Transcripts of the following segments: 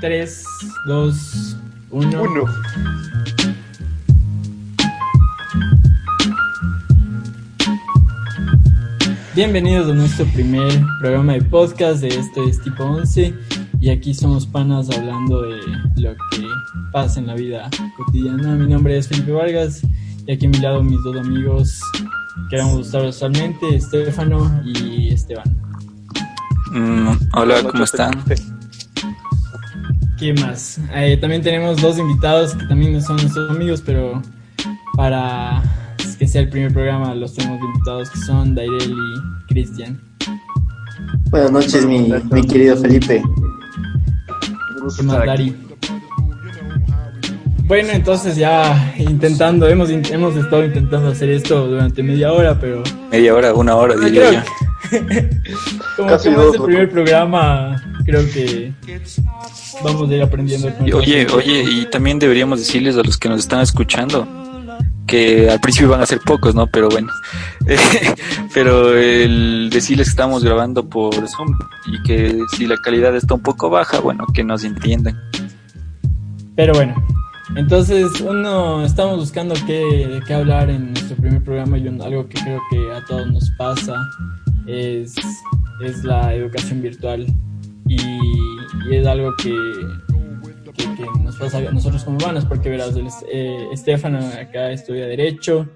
3, 2, 1. Uno. Bienvenidos a nuestro primer programa de podcast de Esto es Tipo 11 y aquí somos panas hablando de lo que pasa en la vida cotidiana. Mi nombre es Felipe Vargas y aquí a mi lado mis dos amigos que vamos a estar usualmente, Estefano y Esteban. Mm, hola, ¿cómo están? ¿Qué más? Eh, también tenemos dos invitados que también no son nuestros amigos, pero para que sea el primer programa los tenemos invitados que son Dairel y Cristian. Buenas noches, mi, mi querido Felipe. ¿Qué más, Dari? Bueno, entonces ya intentando, hemos, hemos estado intentando hacer esto durante media hora, pero Media hora, una hora, diría yo. Como, Casi dos, es el primer programa, creo que vamos a ir aprendiendo. con Y, el Oye, oye, y también deberíamos decirles a los que nos están escuchando que al principio van a ser pocos, ¿no? Pero bueno, pero el decirles que estamos grabando por Zoom y que si la calidad está un poco baja, bueno, que nos entiendan. Pero bueno, entonces uno estamos buscando qué, de qué hablar en nuestro primer programa y un- algo que creo que a todos nos pasa es, es la educación virtual y, y es algo que, que, que nos pasa a nosotros como humanos porque verás, el, eh, Estefano acá estudia Derecho,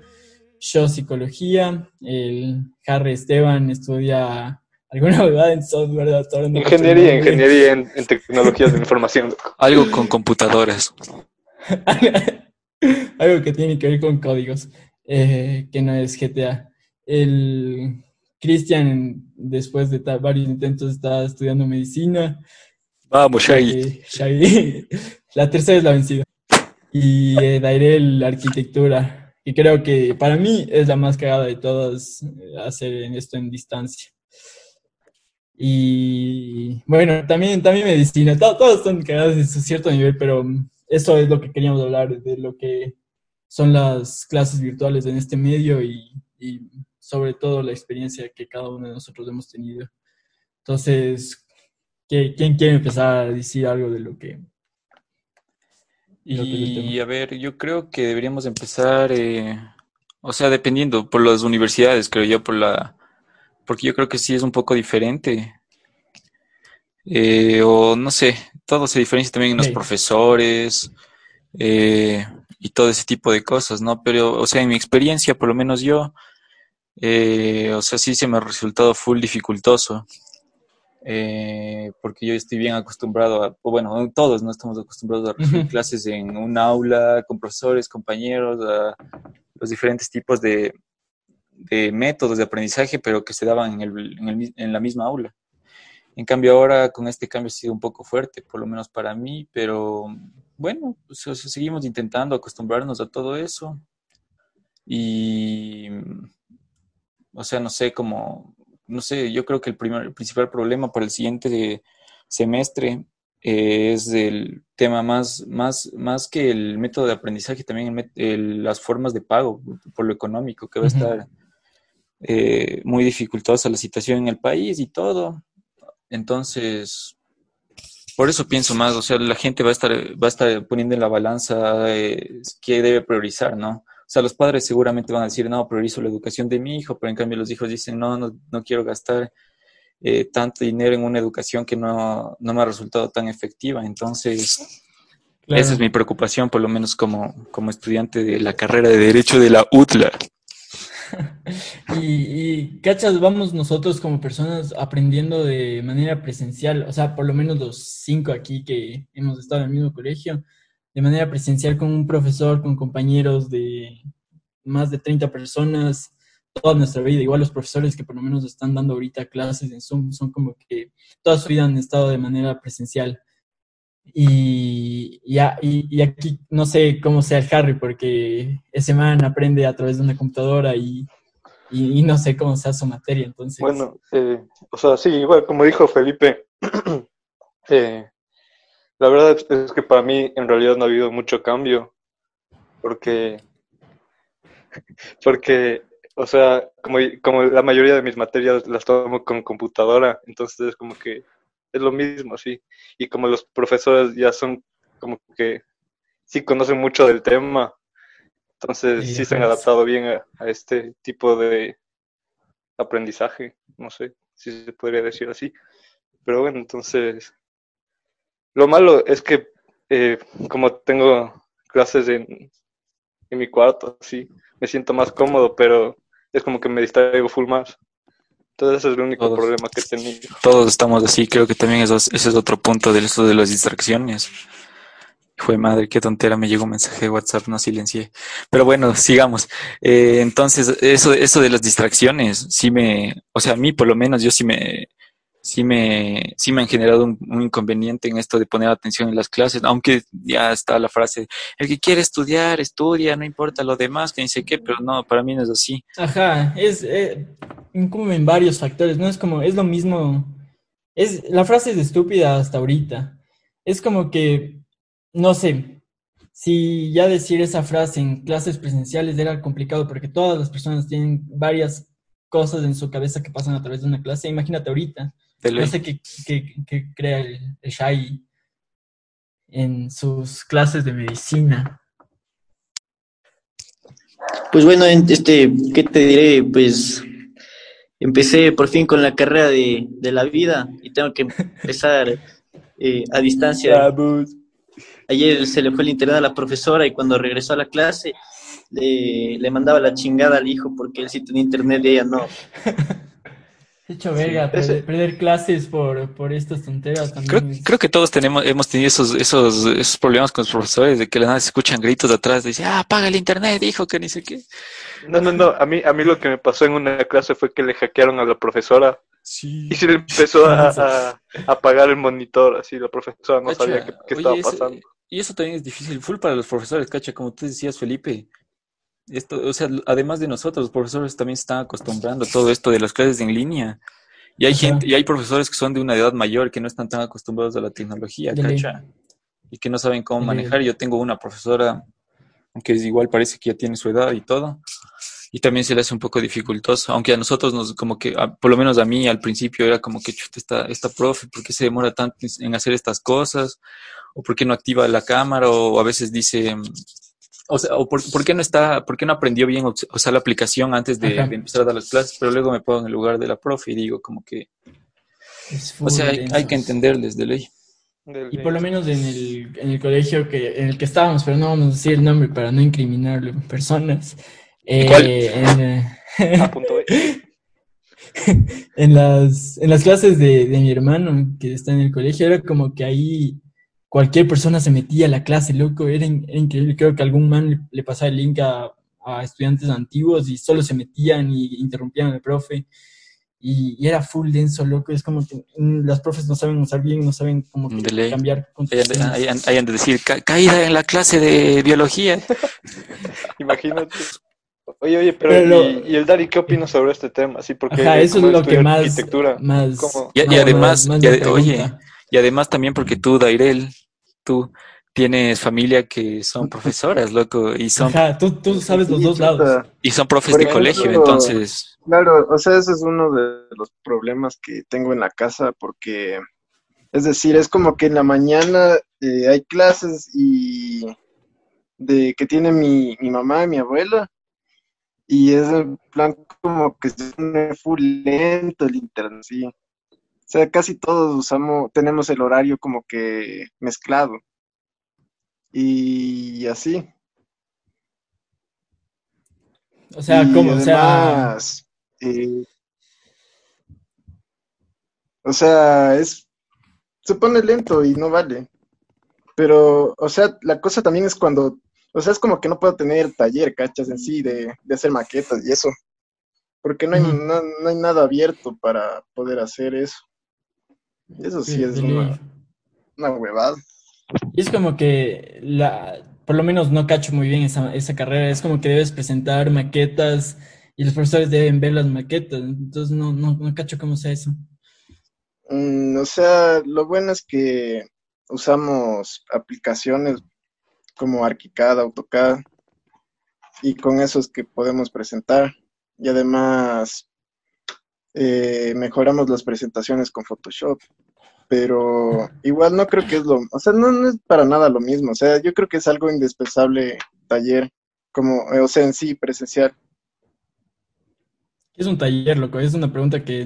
yo Psicología, el Harry Esteban estudia alguna verdad en software, Ingeniería, ingeniería en, en tecnologías de información. Algo con computadoras. Algo que tiene que ver con códigos, eh, que no es GTA. El Christian, después de varios intentos, está estudiando medicina. Vamos, Shaggy. Eh, Shaggy, la tercera es la vencida. Y eh, Dairel, arquitectura. Y creo que para mí es la más cagada de todas eh, hacer esto en distancia. Y bueno, también, también medicina. To- Todas son cagadas en su cierto nivel, pero eso es lo que queríamos hablar, de lo que son las clases virtuales en este medio y, y sobre todo la experiencia que cada uno de nosotros hemos tenido. Entonces, ¿qué- ¿quién quiere empezar a decir algo de lo que... Y a ver, yo creo que deberíamos empezar, eh, o sea, dependiendo por las universidades, creo yo, por la, porque yo creo que sí es un poco diferente. Eh, o no sé, todo se diferencia también en los Ok. profesores eh, y todo ese tipo de cosas, ¿no? Pero, o sea, en mi experiencia, por lo menos yo, eh, o sea, sí se me ha resultado full dificultoso. eh, porque yo estoy bien acostumbrado a, bueno, todos no estamos acostumbrados a recibir Ujú. clases en un aula, con profesores, compañeros, a los diferentes tipos de, de métodos de aprendizaje, pero que se daban en, el, en, el en la misma aula. En cambio, ahora con este cambio ha sido un poco fuerte, por lo menos para mí, pero bueno, pues, o sea, seguimos intentando acostumbrarnos a todo eso. Y, o sea, no sé cómo, no sé, yo creo que el, primer, el principal problema para el siguiente semestre eh, es el tema más, más, más que el método de aprendizaje, también el el- las formas de pago por lo económico, que va a estar eh, muy dificultosa la situación en el país y todo. Entonces, por eso pienso más, o sea, la gente va a estar, va a estar poniendo en la balanza eh, qué debe priorizar, ¿no? O sea, los padres seguramente van a decir, no, priorizo la educación de mi hijo, pero en cambio los hijos dicen, no, no, no quiero gastar eh, tanto dinero en una educación que no, no me ha resultado tan efectiva. Entonces, Claro. esa es mi preocupación, por lo menos como, como estudiante de la carrera de Derecho de la UTLA. Y, y, cachas, vamos nosotros como personas aprendiendo de manera presencial, o sea, por lo menos los cinco aquí que hemos estado en el mismo colegio, de manera presencial con un profesor, con compañeros de más de 30 personas, toda nuestra vida. Igual los profesores que por lo menos están dando ahorita clases en Zoom son como que toda su vida han estado de manera presencial. Y, y, y aquí no sé cómo sea el Harry, porque ese man aprende a través de una computadora y, y, y no sé cómo sea su materia, entonces... Bueno, eh, o sea, sí, igual como dijo Felipe, eh, la verdad es que para mí en realidad no ha habido mucho cambio, porque, porque, o sea, como, como la mayoría de mis materias las tomo con computadora, entonces es como que es lo mismo, sí. Y como los profesores ya son como que sí conocen mucho del tema, entonces sí, se han adaptado bien a, este tipo de aprendizaje, no sé si se podría decir así. Pero bueno, entonces, lo malo es que eh, como tengo clases en, en mi cuarto, sí, me siento más cómodo, pero es como que me distraigo full más. Entonces ese es el único problema que he tenido. Todos estamos así, creo que también eso, ese es otro punto de eso de las distracciones. Fue madre, qué tontera, me llegó un mensaje de WhatsApp, no silencié. Pero bueno, sigamos. Eh, entonces, eso, eso de las distracciones, sí me, o sea, a mí por lo menos yo sí me, sí me, sí me han generado un, inconveniente en esto de poner atención en las clases, aunque ya está la frase, el que quiere estudiar, estudia, no importa lo demás, que ni sé qué, pero no, para mí no es así. Ajá, es eh, en varios factores, no es como, es lo mismo, es, la frase es estúpida hasta ahorita, es como que, no sé, si ya decir esa frase en clases presenciales era complicado porque todas las personas tienen varias cosas en su cabeza que pasan a través de una clase, imagínate ahorita no sé qué, crea el, Shai en sus clases de medicina. Pues bueno, este, ¿qué te diré? Pues empecé por fin con la carrera de, la vida y tengo que empezar eh, a distancia. Ayer se le fue el internet a la profesora y cuando regresó a la clase le, le mandaba la chingada al hijo porque él sí tenía internet y ella no. Hecho verga, perder, clases por, por estas tonteras también. Creo, que todos tenemos, hemos tenido esos, esos, esos problemas con los profesores de que la nada se escuchan gritos de atrás, de dice, ah, apaga el internet, dijo que ni sé qué. No, no, no, a mí, a mí lo que me pasó en una clase fue que le hackearon a la profesora. Sí. Y se le empezó a, apagar el monitor, así la profesora no sabía qué, estaba pasando. Y eso también es difícil, full para los profesores, cacha, como tú decías, Felipe esto, o sea, además de nosotros, los profesores también se están acostumbrando a todo esto de las clases en línea. Y hay gente, y hay profesores que son de una edad mayor que no están tan acostumbrados a la tecnología, ¿cacha? Y que no saben cómo manejar. Yo tengo una profesora que es igual parece que ya tiene su edad y todo. Y también se le hace un poco dificultoso, aunque a nosotros nos, como que, por lo menos a mí al principio era como que, chuta, esta, esta profe, ¿por qué se demora tanto en hacer estas cosas? ¿O por qué no activa la cámara? O a veces dice, o sea, o por, qué no está, por qué no aprendió bien o sea, la aplicación antes de, empezar a dar las clases, pero luego me pongo en el lugar de la profe y digo como que, o sea, hay, que entenderles de ley. Y por lo menos en el, en el colegio que, en el que estábamos, pero no vamos a decir el nombre para no incriminarle personas. Eh, en, en, las, en las clases de, de mi hermano que está en el colegio, era como que ahí cualquier persona se metía a la clase, loco, era, increíble. Creo que algún man le, pasaba el link a, estudiantes antiguos y solo se metían y interrumpían al profe. Y, era full denso, loco. Es como que mm, las profes no saben usar bien, no saben cómo cambiar. Hay de decir, caída en la clase de biología. Imagínate. Oye, oye, pero, ¿y, el Dari qué opina sobre este tema? Sí, porque eso es lo que más, arquitectura, más, y, además, oye, y además también porque tú, Dairel, tú tienes familia que son profesoras, loco, y son... tú, tú sabes los dos lados. Y son profes de colegio, entonces... Claro, o sea, ese es uno de los problemas que tengo en la casa, porque, es decir, es como que en la mañana eh, hay clases y de que tiene mi, mi mamá y mi abuela, y es el plan como que se pone full lento el internet, sí. O sea, casi todos usamos, tenemos el horario como que mezclado. Y así. O sea, como, o sea. Eh, o sea, es. Se pone lento y no vale. Pero, o sea, la cosa también es cuando. O sea, es como que no puedo tener taller, cachas, en sí, de, hacer maquetas y eso. Porque no hay, no hay nada abierto para poder hacer eso. Eso sí, es una, una, huevada. Es como que la, por lo menos no cacho muy bien esa, esa carrera, es como que debes presentar maquetas y los profesores deben ver las maquetas, entonces no, no, no cacho cómo sea eso. Mm, o sea, lo bueno es que usamos aplicaciones como ArchiCAD, AutoCAD, y con eso es que podemos presentar. Y además eh, mejoramos las presentaciones con Photoshop. pero igual no creo que es lo, o sea, no, es para nada lo mismo, o sea, yo creo que es algo indispensable taller, como, o sea, en sí, presencial. ¿Qué es un taller, loco? Es una pregunta que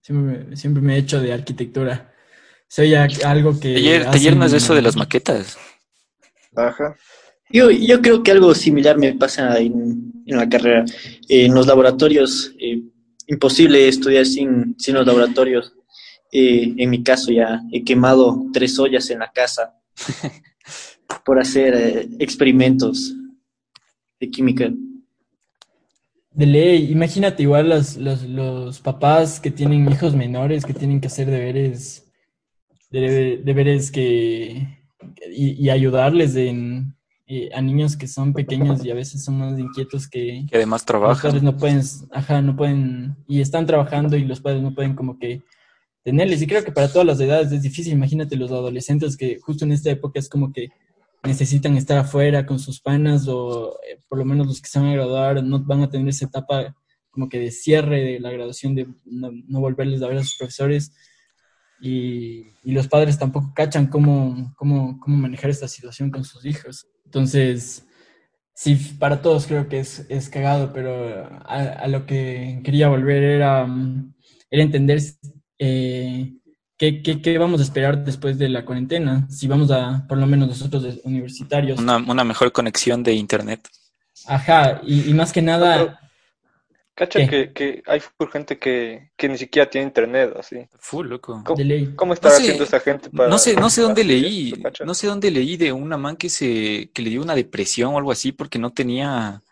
siempre, siempre me he hecho de arquitectura. Soy algo que... Taller, taller no es eso de las maquetas. Ajá. Yo, yo creo que algo similar me pasa en, en la carrera. en los laboratorios, eh, imposible estudiar sin, sin los laboratorios. Eh, en mi caso ya he quemado tres ollas en la casa por hacer eh, experimentos de química. De ley, imagínate igual los, los, los, papás que tienen hijos menores que tienen que hacer deberes, deberes que, y, y ayudarles en, eh, a niños que son pequeños y a veces son más inquietos que... Que además trabajan. Los padres no pueden, ajá, no pueden, y están trabajando y los padres no pueden como que tenerles. Y creo que para todas las edades es difícil. Imagínate los adolescentes que justo en esta época es como que necesitan estar afuera con sus panas o eh, por lo menos los que se van a graduar no van a tener esa etapa como que de cierre de la graduación, de no, no volverles a ver a sus profesores y, los padres tampoco cachan cómo, cómo, cómo, manejar esta situación con sus hijos. Entonces, sí, para todos creo que es, es cagado, pero a, lo que quería volver era, era entender eh, qué, qué, qué, vamos a esperar después de la cuarentena, si vamos a, por lo menos nosotros universitarios. Una, una mejor conexión de Internet. Ajá, y, y más que nada Cacha que, que, hay gente que, que, ni siquiera tiene internet, así. Full, loco. ¿Cómo, ¿cómo está haciendo esa gente para.? No sé, no sé dónde leí. no sé dónde leí de una man que se que le dio una depresión o algo así porque no tenía.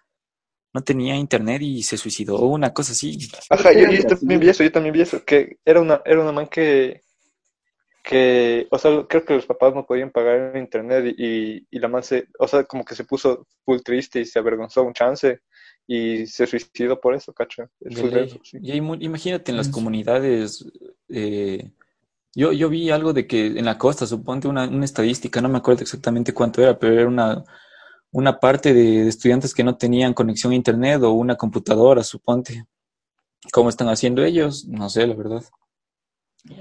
No tenía internet y se suicidó o una cosa así. Ajá, yo, yo, también vi eso, yo también vi eso. Que era una, era una man que. Que o sea, creo que los papás no podían pagar internet y, y la man se. O sea, como que se puso full triste y se avergonzó un chance y se suicidó por eso, cacho. Y imagínate en las comunidades, eh, yo, yo vi algo de que en la costa, suponte una, una, estadística, no me acuerdo exactamente cuánto era, pero era una, una parte de, estudiantes que no tenían conexión a internet o una computadora, suponte. ¿Cómo están haciendo ellos? No sé, la verdad.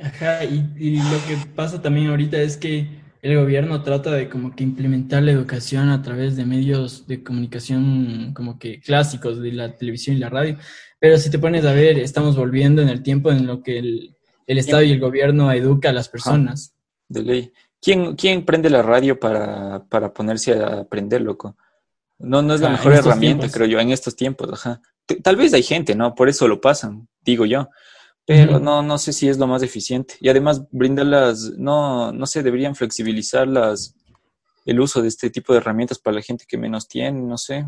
Ajá, y, y lo que pasa también ahorita es que el gobierno trata de como que implementar la educación a través de medios de comunicación como que clásicos de la televisión y la radio. Pero si te pones a ver, estamos volviendo en el tiempo en lo que el, el Estado y el gobierno educa a las personas. de ley. ¿Quién, ¿Quién prende la radio para, para ponerse a aprender, loco? No, no es la ah, mejor herramienta, creo yo, en estos tiempos, ajá. Tal vez hay gente, ¿no? Por eso lo pasan, digo yo pero no, no sé si es lo más eficiente. Y además brindarlas, no, no sé, deberían flexibilizar las, el uso de este tipo de herramientas para la gente que menos tiene, no sé.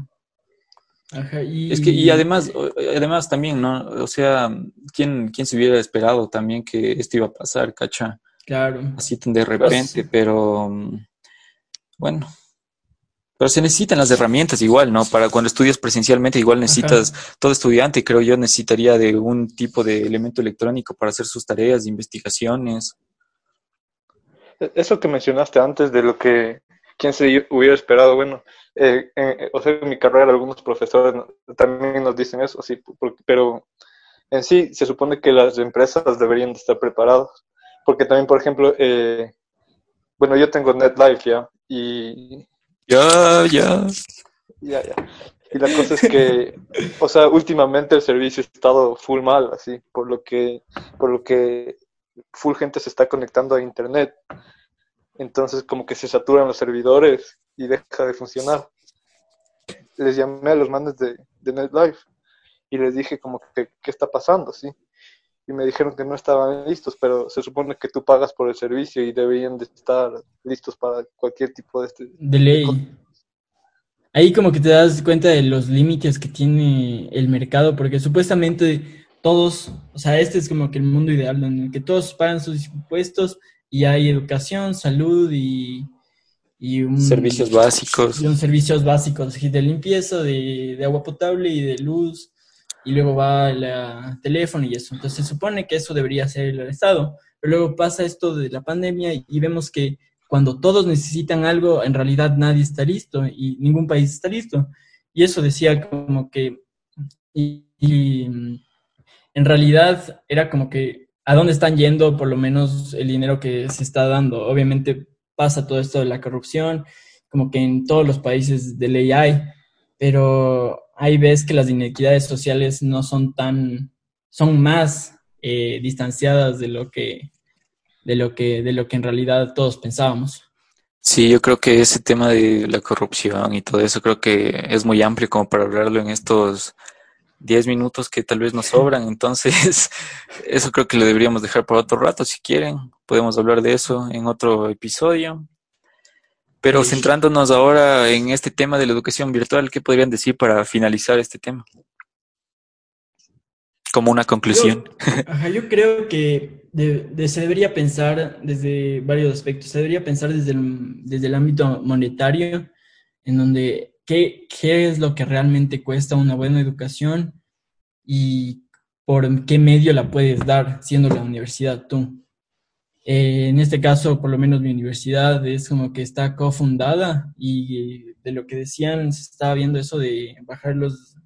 Ajá, y... Es que, y además, además también, ¿no? O sea, ¿quién, ¿quién se hubiera esperado también que esto iba a pasar, cacha? Claro. Así de repente, pero bueno, pero se necesitan las herramientas igual, ¿no? Para cuando estudias presencialmente, igual necesitas, todo estudiante, creo yo, necesitaría de un tipo de elemento electrónico para hacer sus tareas, de investigaciones. E, eso que mencionaste antes de lo que quién se hubiera esperado, bueno, eh, eh, o sea, en mi carrera algunos profesores también nos dicen eso, sí, pero en sí se supone que las empresas deberían estar preparadas, porque también, por ejemplo, eh, bueno, yo tengo NetLife ya, y ya, ya. Ya, ya. Y la cosa es que, o sea, últimamente el servicio ha estado full mal, así, por lo que, por lo que full gente se está conectando a internet. Entonces como que se saturan los servidores y deja de funcionar. Les llamé a los manes de, de NetLife y les dije como que qué está pasando, sí. Y me dijeron que no estaban listos, pero se supone que tú pagas por el servicio y deberían de estar listos para cualquier tipo de este. De ley. Ahí como que te das cuenta de los límites que tiene el mercado, porque supuestamente todos, o sea, este es como que el mundo ideal en el que todos pagan sus impuestos y hay educación, salud y, y un, servicios básicos. Y un servicios básicos de limpieza, de, de agua potable y de luz, y luego va el teléfono y eso. Entonces se supone que eso debería ser el Estado, pero luego pasa esto de la pandemia y, vemos que cuando todos necesitan algo, en realidad nadie está listo y ningún país está listo. Y eso decía como que, y, en realidad era como que a dónde están yendo por lo menos el dinero que se está dando. Obviamente pasa todo esto de la corrupción, como que en todos los países de ley hay, pero ahí ves que las inequidades sociales no son tan, son más eh, distanciadas de lo que, de lo que, de lo que en realidad todos pensábamos. Sí, yo creo que ese tema de la corrupción y todo eso creo que es muy amplio como para hablarlo en estos 10 minutos que tal vez nos sobran. Entonces, eso creo que lo deberíamos dejar para otro rato. Si quieren, podemos hablar de eso en otro episodio. Pero centrándonos ahora en este tema de la educación virtual, ¿qué podrían decir para finalizar este tema? Como una conclusión. Yo, yo creo que se debería pensar desde varios aspectos. Se debería pensar desde el, desde el ámbito monetario, en donde qué, qué es lo que realmente cuesta una buena educación y por qué medio la puedes dar siendo la universidad tú. Eh, en este caso, por lo menos mi universidad es como que está cofundada y de lo que decían, se estaba viendo eso de bajar los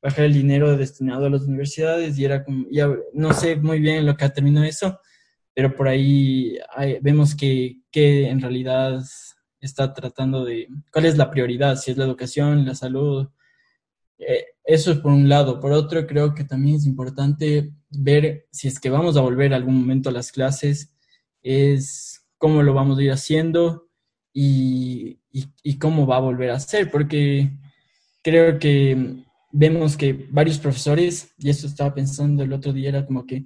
bajar el dinero destinado a las universidades y era como, ya no sé muy bien lo que terminó eso, pero por ahí vemos que, que en realidad está tratando de, cuál es la prioridad, si es la educación, la salud, eh, eso es por un lado. Por otro, creo que también es importante ver si es que vamos a volver algún momento a las clases, es cómo lo vamos a ir haciendo y, cómo va a volver a ser, porque creo que vemos que varios profesores, y eso estaba pensando el otro día, era como que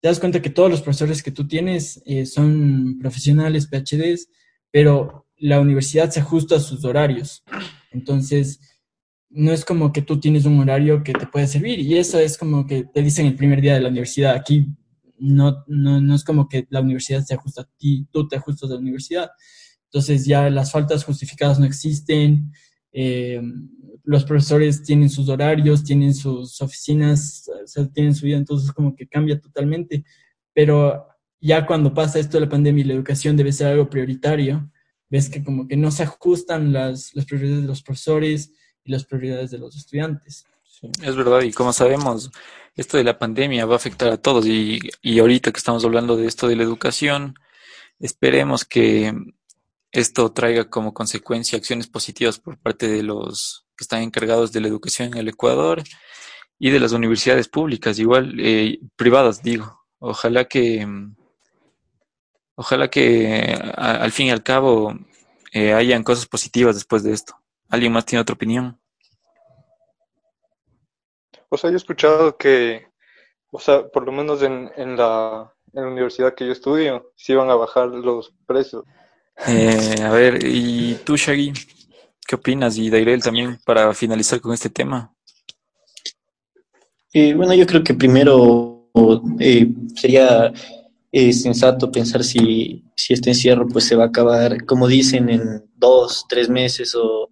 te das cuenta que todos los profesores que tú tienes eh, son profesionales, PhDs, pero la universidad se ajusta a sus horarios. Entonces, no es como que tú tienes un horario que te puede servir y eso es como que te dicen el primer día de la universidad. Aquí no, no, no es como que la universidad se ajusta a ti, tú te ajustas a la universidad. Entonces ya las faltas justificadas no existen, eh, los profesores tienen sus horarios, tienen sus oficinas, tienen su vida, entonces como que cambia totalmente. Pero ya cuando pasa esto de la pandemia y la educación debe ser algo prioritario, ves que como que no se ajustan las, las prioridades de los profesores, las prioridades de los estudiantes. es verdad, y como sabemos, esto de la pandemia va a afectar a todos y, y ahorita que estamos hablando de esto de la educación, esperemos que esto traiga como consecuencia acciones positivas por parte de los que están encargados de la educación en el Ecuador y de las universidades públicas, igual eh, privadas, digo. Ojalá que, ojalá que al fin y al cabo eh, hayan cosas positivas después de esto. ¿Alguien más tiene otra opinión? O sea, yo he escuchado que, o sea, por lo menos en, en, la, en la universidad que yo estudio, sí iban a bajar los precios. Eh, a ver, ¿y tú, Shaggy? ¿Qué opinas? Y Dairel también, para finalizar con este tema. Eh, bueno, yo creo que primero eh, sería sensato pensar si, si este encierro pues se va a acabar, como dicen, en dos, tres meses o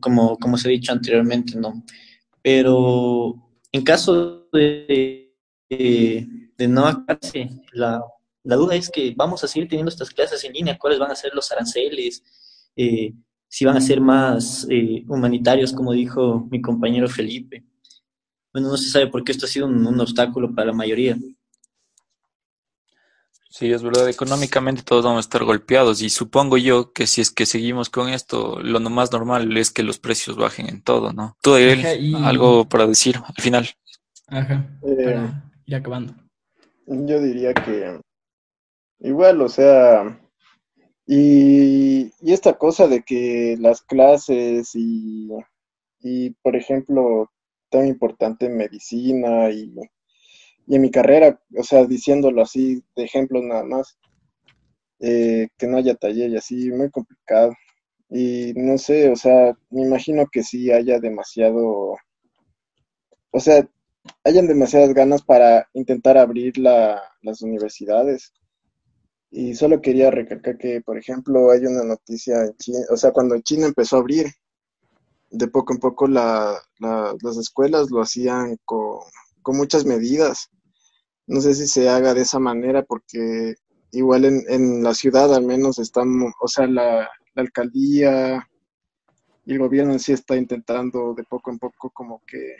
como, como se ha dicho anteriormente, ¿no? Pero en caso de, de, no acabarse, la, la, duda es que vamos a seguir teniendo estas clases en línea, cuáles van a ser los aranceles, eh, si van a ser más eh, humanitarios, como dijo mi compañero Felipe. Bueno, no se sabe por qué esto ha sido un obstáculo para la mayoría. Sí, es verdad, económicamente todos vamos a estar golpeados y supongo yo que si es que seguimos con esto, lo más normal es que los precios bajen en todo, ¿no? Tú, Ariel, algo para decir al final. Ajá, eh, para ir acabando. Yo diría que igual, o sea, y, y esta cosa de que las clases y, y, por ejemplo, tan importante medicina y y en mi carrera, o sea, diciéndolo así, de ejemplos nada más, eh, que no haya taller y así, muy complicado. Y no sé, o sea, me imagino que sí haya demasiado, o sea, hayan demasiadas ganas para intentar abrir la, las universidades. Y solo quería recalcar que, por ejemplo, hay una noticia en China, o sea, cuando China empezó a abrir, de poco en poco la, las escuelas lo hacían con, con muchas medidas. No sé si se haga de esa manera porque igual en, en la ciudad al menos están, o sea, la, alcaldía y el gobierno sí está intentando de poco en poco como que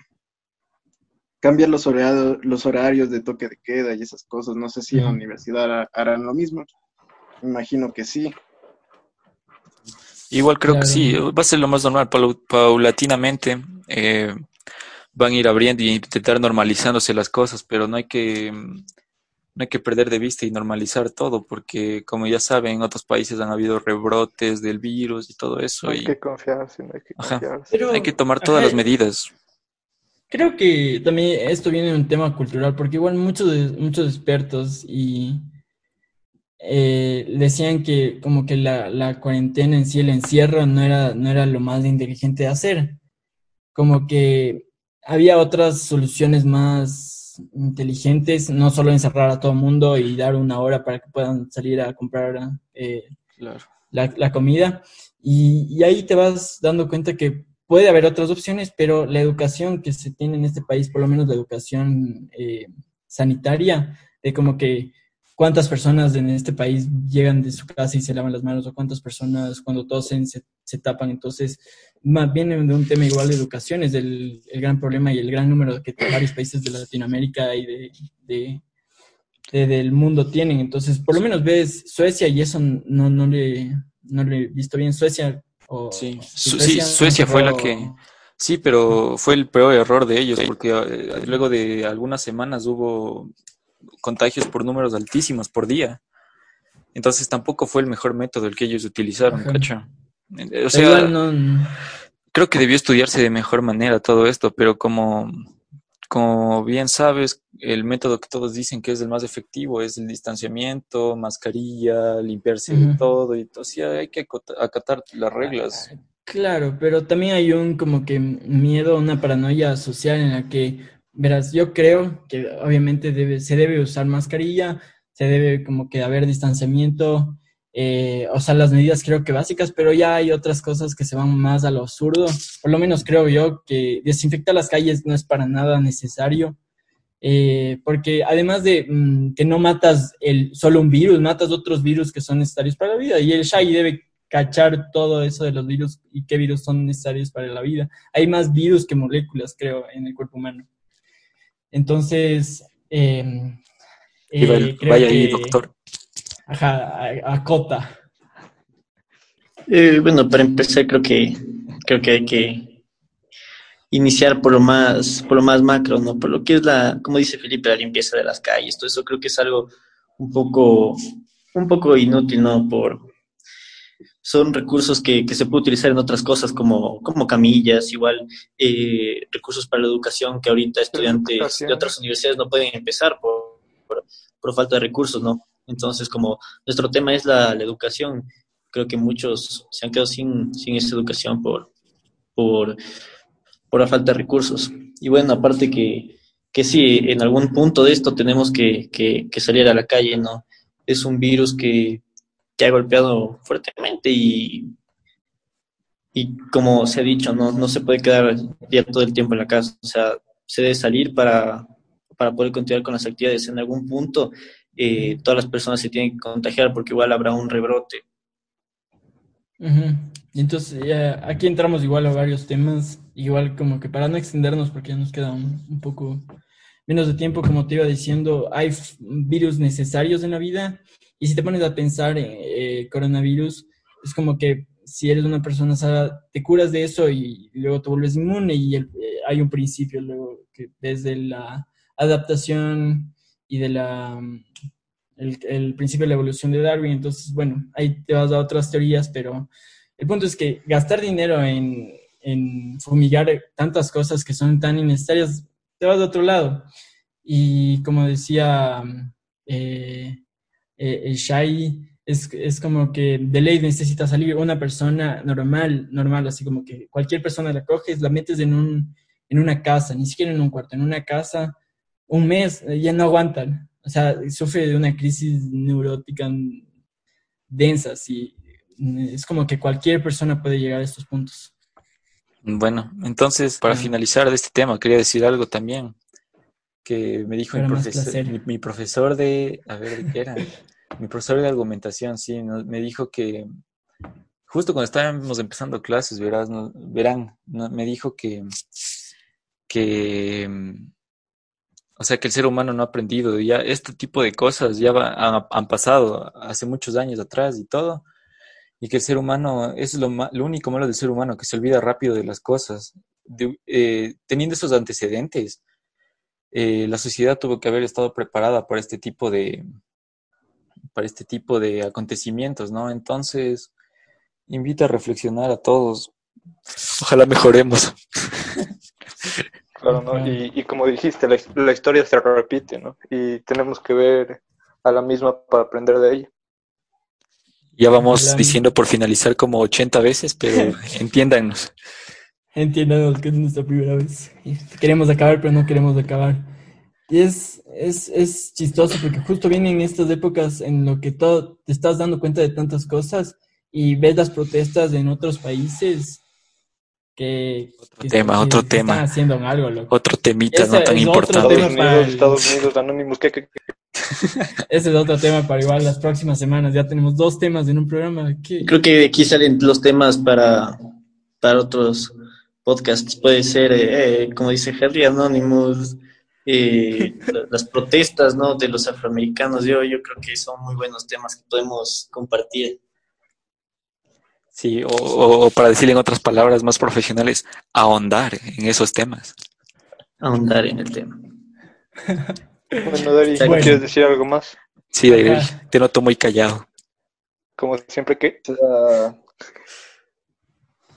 cambiar los horarios, los horarios de toque de queda y esas cosas. No sé si en la universidad harán lo mismo. Imagino que sí. Igual creo que sí, va a ser lo más normal, paulatinamente eh, van a ir abriendo y intentar normalizándose las cosas, pero no hay que no hay que perder de vista y normalizar todo, porque como ya saben, en otros países han habido rebrotes del virus y todo eso. No hay y... que confiarse, no hay que confiarse. Pero, hay que tomar todas las medidas. Creo que también esto viene de un tema cultural, porque igual muchos, muchos expertos y eh, decían que como que la, la, cuarentena en sí, el encierro, no era, no era lo más inteligente de hacer. Como que había otras soluciones más inteligentes, no solo encerrar a todo el mundo y dar una hora para que puedan salir a comprar eh, la, comida. Y, ahí te vas dando cuenta que puede haber otras opciones, pero la educación que se tiene en este país, por lo menos la educación eh, sanitaria, de como que cuántas personas en este país llegan de su casa y se lavan las manos, o cuántas personas cuando tosen se, se tapan. Entonces, más bien de un tema igual de educación, es el, el gran problema y el gran número que varios países de Latinoamérica y de, de, del mundo tienen. Entonces, por lo menos ves Suecia y eso no, no, le, no le he visto bien. Suecia. O, sí, Suecia, sí, Suecia fue la que... Sí, pero fue el peor error de ellos, porque eh, luego de algunas semanas hubo contagios por números altísimos por día. Entonces tampoco fue el mejor método el que ellos utilizaron, ¿cacho? O sea, creo que debió estudiarse de mejor manera todo esto, pero como, como bien sabes, el método que todos dicen que es el más efectivo es el distanciamiento, mascarilla, limpiarse de todo, y entonces hay que acatar las reglas. Ah, claro, pero también hay un como que miedo, una paranoia social en la que, verás, yo creo que obviamente debe, se debe usar mascarilla, se debe como que haber distanciamiento, eh, o sea, las medidas creo que básicas, pero ya hay otras cosas que se van más a lo absurdo. Por lo menos creo yo que desinfectar las calles no es para nada necesario, eh, porque además de mm, que no matas el, solo un virus, matas otros virus que son necesarios para la vida, y el SHAI debe cachar todo eso de los virus y qué virus son necesarios para la vida. Hay más virus que moléculas, creo, en el cuerpo humano. Entonces, em, eh, vaya ahí, doctor. Ajá, acota. Eh, bueno, para empezar creo que creo que hay que iniciar por lo más por lo más macro, ¿no? Por lo que es la, como dice Felipe, la limpieza de las calles. Todo eso creo que es algo un poco un poco inútil, ¿no? Por son recursos que, que se puede utilizar en otras cosas como, como camillas, igual eh, recursos para la educación que ahorita estudiantes de otras universidades no pueden empezar por, por falta de recursos, ¿no? Entonces, como nuestro tema es la, educación, creo que muchos se han quedado sin, sin esa educación por, por, por la falta de recursos. Y bueno, aparte que, que sí, en algún punto de esto tenemos que, que, salir a la calle, ¿no? Es un virus que, que ha golpeado fuertemente y, y como se ha dicho, no, no se puede quedar ya todo el tiempo en la casa, o sea, se debe salir para, para poder continuar con las actividades. En algún punto eh, todas las personas se tienen que contagiar porque igual habrá un rebrote. Entonces aquí entramos igual a varios temas, igual como que para no extendernos porque ya nos queda un, poco menos de tiempo, como te iba diciendo, hay virus necesarios en la vida y si te pones a pensar en eh, coronavirus, es como que si eres una persona sana, te curas de eso y luego te vuelves inmune y eh, hay un principio luego que desde la adaptación y de la el, principio de la evolución de Darwin. Entonces, bueno, ahí te vas a otras teorías, pero el punto es que gastar dinero en, en fumigar tantas cosas que son tan innecesarias, te vas de otro lado. Y como decía eh, eh, Shai, es, es, como que de ley necesita salir una persona normal, normal, así como que cualquier persona la coges, la metes en, un, en una casa, ni siquiera en un cuarto, en una casa, un mes, ya no aguantan o sea, sufre de una crisis neurótica densa, sí. Es como que cualquier persona puede llegar a estos puntos. Bueno, entonces, para finalizar de este tema, quería decir algo también que me dijo mi profesor, mi, profesor, de, a ver, ¿qué era? mi profesor de argumentación, sí, me dijo que justo cuando estábamos empezando clases, verás, verán, me dijo que, que O sea, que el ser humano no ha aprendido. Ya este tipo de cosas ya han, han, pasado hace muchos años atrás y todo. Y que el ser humano, es lo, lo único malo del ser humano, que se olvida rápido de las cosas. Eh, teniendo esos antecedentes, eh, la sociedad tuvo que haber estado preparada para este tipo de, para este tipo de acontecimientos, ¿no? Entonces, invita a reflexionar a todos. Ojalá mejoremos. Claro, ¿no? Y, como dijiste, la, historia se repite, ¿no? Y tenemos que ver a la misma para aprender de ella. Ya vamos diciendo por finalizar como 80 veces, pero entiéndanos. Entiéndanos que es nuestra primera vez. Queremos acabar, pero no queremos acabar. Y es, es, es chistoso porque justo vienen estas épocas en lo que todo, te estás dando cuenta de tantas cosas y ves las protestas en otros países que... Otro tema, otro tema. Están haciendo algo, loco. Otro temita no tan importante. Estados Unidos, Estados Unidos, Anonymous, ¿qué, qué, Ese es otro tema para igual las próximas semanas. Ya tenemos dos temas en un programa. Creo que aquí salen los temas para, para otros podcasts. Puede ser, eh, como dice Henry Anonymous, eh, las protestas ¿no? de los afroamericanos. Yo, yo creo que son muy buenos temas que podemos compartir. Sí, o, para decir en otras palabras más profesionales, ahondar en esos temas. Ahondar en el tema. bueno, Dari, ¿quieres decir algo más? Sí, Dari, te noto muy callado. Como siempre que...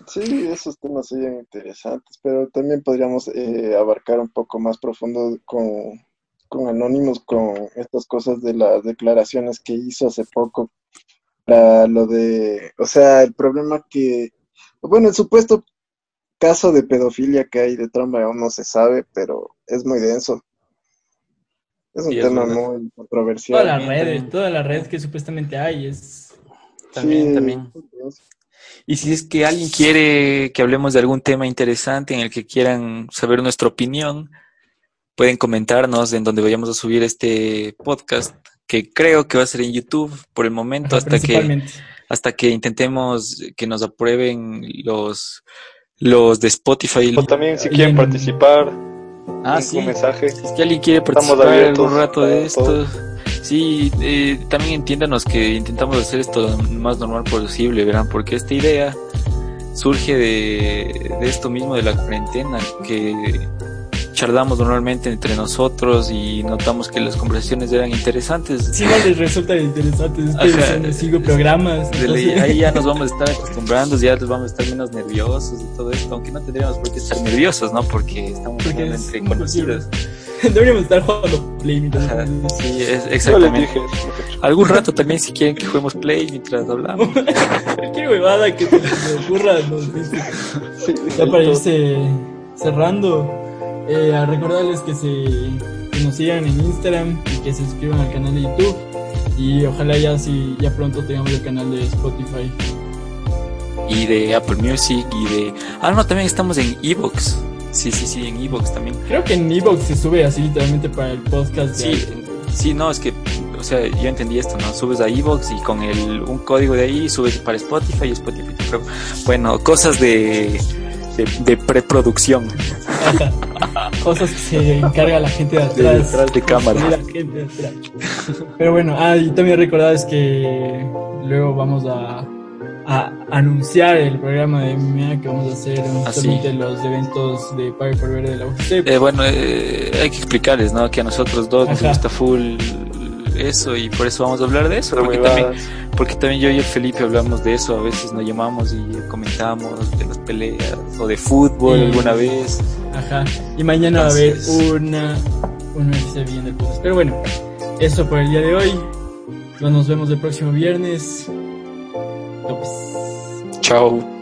Sí, esos temas serían interesantes, pero también podríamos eh, abarcar un poco más profundo con, con Anónimos, con estas cosas de las declaraciones que hizo hace poco para lo de, o sea, el problema que, bueno, el supuesto caso de pedofilia que hay de Trump aún no se sabe, pero es muy denso. Es un tema muy controversial. Toda la red, toda la red que supuestamente hay es... También, también. Y si es que alguien quiere que hablemos de algún tema interesante en el que quieran saber nuestra opinión, pueden comentarnos en donde vayamos a subir este podcast, que creo que va a ser en YouTube por el momento, hasta que hasta que intentemos que nos aprueben los los de Spotify. O también si quieren participar, ah, sí. mensaje. Si es que alguien quiere participar algún rato de esto. Sí, eh, también entiéndanos que intentamos hacer esto lo más normal posible, ¿verdad? Porque esta idea surge de, de esto mismo de la cuarentena, que charlamos normalmente entre nosotros y notamos que las conversaciones eran interesantes. Sí, no les resultan interesantes, es sigo programas. ahí ya nos vamos a estar acostumbrando, ya nos vamos a estar menos nerviosos y todo esto, aunque no tendríamos por qué estar nerviosos, ¿no? Porque estamos Porque entre conocidos. Deberíamos estar jugando Play mientras Sí, es, exactamente. Algún rato también si quieren que juguemos Play mientras hablamos. Cualquier huevada que se les ocurra nos dice. ya para irse cerrando, eh, a recordarles que, se, nos sigan en Instagram y que se suscriban al canal de YouTube. Y ojalá ya, si, ya pronto tengamos el canal de Spotify. Y de Apple Music y de... Ah, no, también estamos en Evox. Sí, sí, sí, en Evox también. Creo que en Evox se sube así literalmente para el podcast. Sí, sí, no, es que, o sea, yo entendí esto, ¿no? Subes a Evox y con el, un código de ahí subes para Spotify y Spotify. Bueno, cosas de, de, preproducción. cosas que se encarga la gente de atrás. detrás de cámara. Pero bueno, ah, y también recordad que luego vamos a a anunciar el programa de MMA que vamos a hacer de los eventos de Pague por Verde de la UCP. Eh, bueno, eh, hay que explicarles, ¿no? Que a nosotros dos nos gusta full eso y por eso vamos a hablar de eso. Porque también, porque también yo y el Felipe hablamos de eso, a veces nos llamamos y comentamos de las peleas o de fútbol alguna vez. Ajá. Y mañana va a haber una, una bien del podcast. Pero bueno, eso por el día de hoy. Nos vemos el próximo viernes. Ciao.